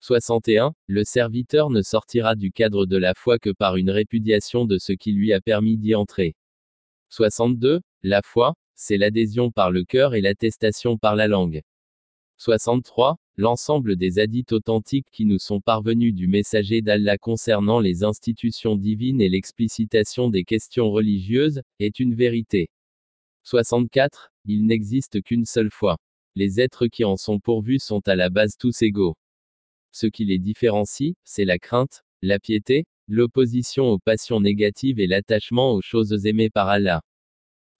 61. Le serviteur ne sortira du cadre de la foi que par une répudiation de ce qui lui a permis d'y entrer. 62. La foi, c'est l'adhésion par le cœur et l'attestation par la langue. 63. L'ensemble des hadiths authentiques qui nous sont parvenus du messager d'Allah concernant les institutions divines et l'explicitation des questions religieuses, est une vérité. 64. Il n'existe qu'une seule foi. Les êtres qui en sont pourvus sont à la base tous égaux. Ce qui les différencie, c'est la crainte, la piété, l'opposition aux passions négatives et l'attachement aux choses aimées par Allah.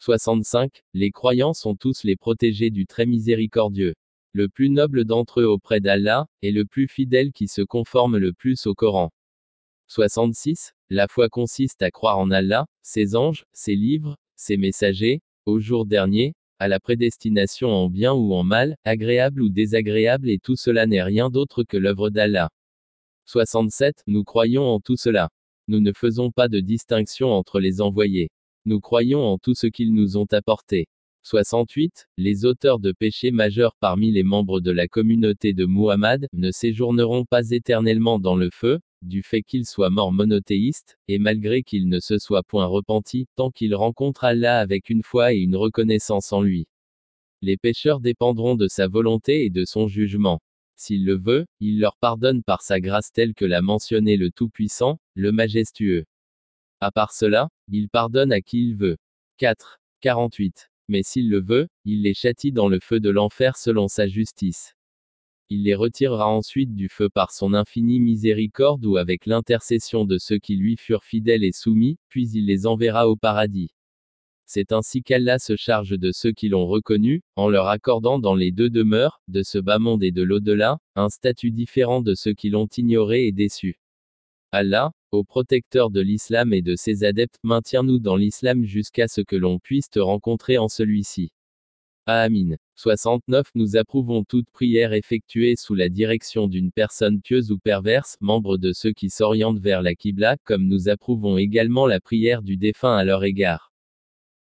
65. Les croyants sont tous les protégés du très miséricordieux. Le plus noble d'entre eux auprès d'Allah, est le plus fidèle qui se conforme le plus au Coran. 66. La foi consiste à croire en Allah, ses anges, ses livres, ses messagers, au jour dernier, à la prédestination en bien ou en mal, agréable ou désagréable et tout cela n'est rien d'autre que l'œuvre d'Allah. 67. Nous croyons en tout cela. Nous ne faisons pas de distinction entre les envoyés. Nous croyons en tout ce qu'ils nous ont apporté. 68. Les auteurs de péchés majeurs parmi les membres de la communauté de Muhammad ne séjourneront pas éternellement dans le feu, du fait qu'ils soient morts monothéistes, et malgré qu'ils ne se soient point repentis, tant qu'ils rencontrent Allah avec une foi et une reconnaissance en lui. Les pécheurs dépendront de sa volonté et de son jugement. S'il le veut, il leur pardonne par sa grâce telle que l'a mentionné le Tout-Puissant, le Majestueux. À part cela, il pardonne à qui il veut. 4. 48. Mais s'il le veut, il les châtie dans le feu de l'enfer selon sa justice. Il les retirera ensuite du feu par son infinie miséricorde ou avec l'intercession de ceux qui lui furent fidèles et soumis, puis il les enverra au paradis. C'est ainsi qu'Allah se charge de ceux qui l'ont reconnu, en leur accordant dans les deux demeures, de ce bas monde et de l'au-delà, un statut différent de ceux qui l'ont ignoré et déçu. Allah, au protecteur de l'islam et de ses adeptes, maintiens-nous dans l'islam jusqu'à ce que l'on puisse te rencontrer en celui-ci. Amin. 69 Nous approuvons toute prière effectuée sous la direction d'une personne pieuse ou perverse, membre de ceux qui s'orientent vers la Qibla, comme nous approuvons également la prière du défunt à leur égard.